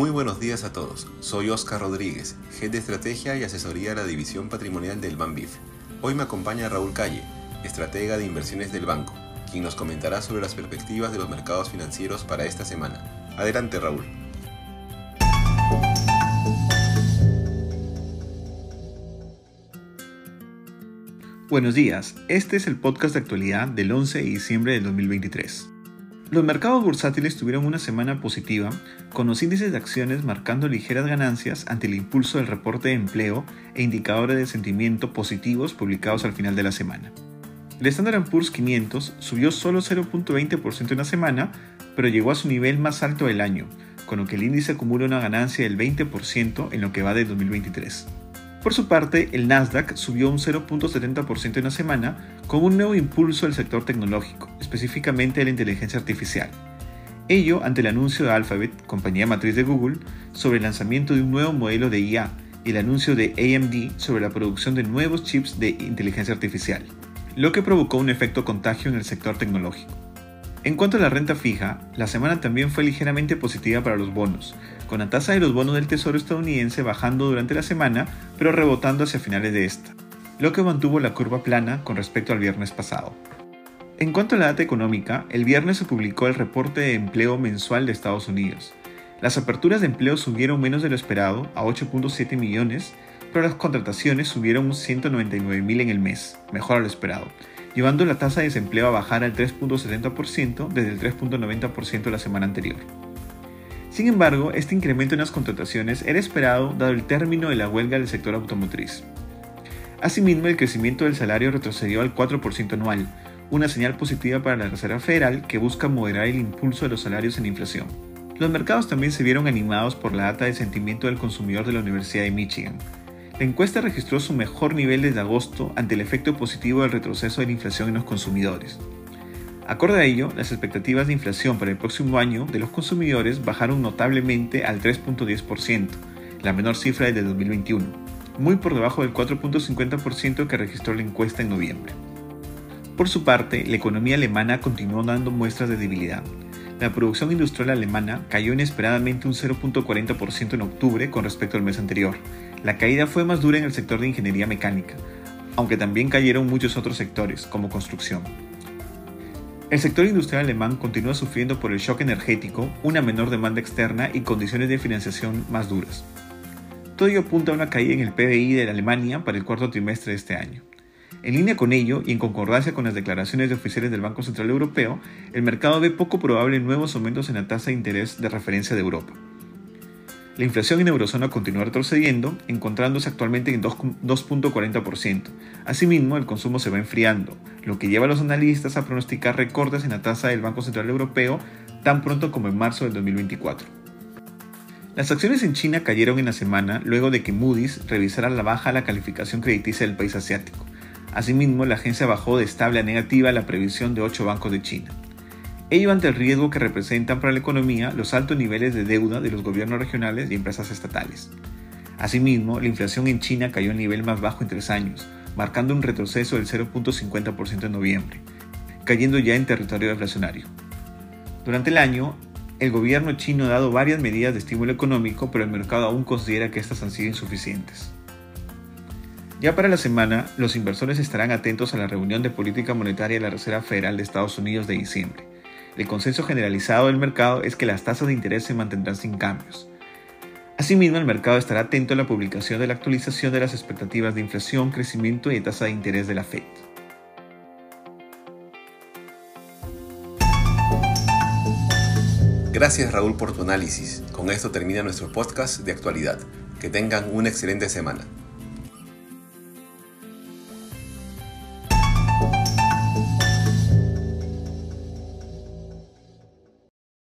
Muy buenos días a todos. Soy Oscar Rodríguez, Head de Estrategia y Asesoría de la División Patrimonial del Banbif. Hoy me acompaña Raúl Calle, estratega de inversiones del banco, quien nos comentará sobre las perspectivas de los mercados financieros para esta semana. Adelante, Raúl. Buenos días, este es el podcast de actualidad del 11 de diciembre del 2023. Los mercados bursátiles tuvieron una semana positiva, con los índices de acciones marcando ligeras ganancias ante el impulso del reporte de empleo e indicadores de sentimiento positivos publicados al final de la semana. El Standard Poor's 500 subió solo 0.20% en la semana, pero llegó a su nivel más alto del año, con lo que el índice acumula una ganancia del 20% en lo que va de 2023. Por su parte, el Nasdaq subió un 0.70% en la semana con un nuevo impulso del sector tecnológico, específicamente de la inteligencia artificial. Ello ante el anuncio de Alphabet, compañía matriz de Google, sobre el lanzamiento de un nuevo modelo de IA y el anuncio de AMD sobre la producción de nuevos chips de inteligencia artificial, lo que provocó un efecto contagio en el sector tecnológico. En cuanto a la renta fija, la semana también fue ligeramente positiva para los bonos, con la tasa de los bonos del Tesoro estadounidense bajando durante la semana, pero rebotando hacia finales de esta, lo que mantuvo la curva plana con respecto al viernes pasado. En cuanto a la data económica, el viernes se publicó el reporte de empleo mensual de Estados Unidos. Las aperturas de empleo subieron menos de lo esperado, a 8.7 millones, pero las contrataciones subieron un 199 mil en el mes, mejor a lo esperado, llevando la tasa de desempleo a bajar al 3.70% desde el 3.90% la semana anterior. Sin embargo, este incremento en las contrataciones era esperado dado el término de la huelga del sector automotriz. Asimismo, el crecimiento del salario retrocedió al 4% anual, una señal positiva para la Reserva Federal que busca moderar el impulso de los salarios en inflación. Los mercados también se vieron animados por la data de sentimiento del consumidor de la Universidad de Michigan, la encuesta registró su mejor nivel desde agosto ante el efecto positivo del retroceso de la inflación en los consumidores. Acorde a ello, las expectativas de inflación para el próximo año de los consumidores bajaron notablemente al 3.10%, la menor cifra desde 2021, muy por debajo del 4.50% que registró la encuesta en noviembre. Por su parte, la economía alemana continuó dando muestras de debilidad. La producción industrial alemana cayó inesperadamente un 0.40% en octubre con respecto al mes anterior, la caída fue más dura en el sector de ingeniería mecánica, aunque también cayeron muchos otros sectores, como construcción. El sector industrial alemán continúa sufriendo por el shock energético, una menor demanda externa y condiciones de financiación más duras. Todo ello apunta a una caída en el PBI de Alemania para el cuarto trimestre de este año. En línea con ello y en concordancia con las declaraciones de oficiales del Banco Central Europeo, el mercado ve poco probable nuevos aumentos en la tasa de interés de referencia de Europa. La inflación en eurozona continúa retrocediendo, encontrándose actualmente en 2.40%. Asimismo, el consumo se va enfriando, lo que lleva a los analistas a pronosticar recortes en la tasa del Banco Central Europeo tan pronto como en marzo del 2024. Las acciones en China cayeron en la semana luego de que Moody's revisara la baja la calificación crediticia del país asiático. Asimismo, la agencia bajó de estable a negativa la previsión de ocho bancos de China ello ante el riesgo que representan para la economía los altos niveles de deuda de los gobiernos regionales y empresas estatales. Asimismo, la inflación en China cayó al nivel más bajo en tres años, marcando un retroceso del 0.50% en noviembre, cayendo ya en territorio deflacionario. Durante el año, el gobierno chino ha dado varias medidas de estímulo económico, pero el mercado aún considera que estas han sido insuficientes. Ya para la semana, los inversores estarán atentos a la reunión de política monetaria de la Reserva Federal de Estados Unidos de diciembre el consenso generalizado del mercado es que las tasas de interés se mantendrán sin cambios. Asimismo, el mercado estará atento a la publicación de la actualización de las expectativas de inflación, crecimiento y de tasa de interés de la Fed. Gracias Raúl por tu análisis. Con esto termina nuestro podcast de actualidad. Que tengan una excelente semana.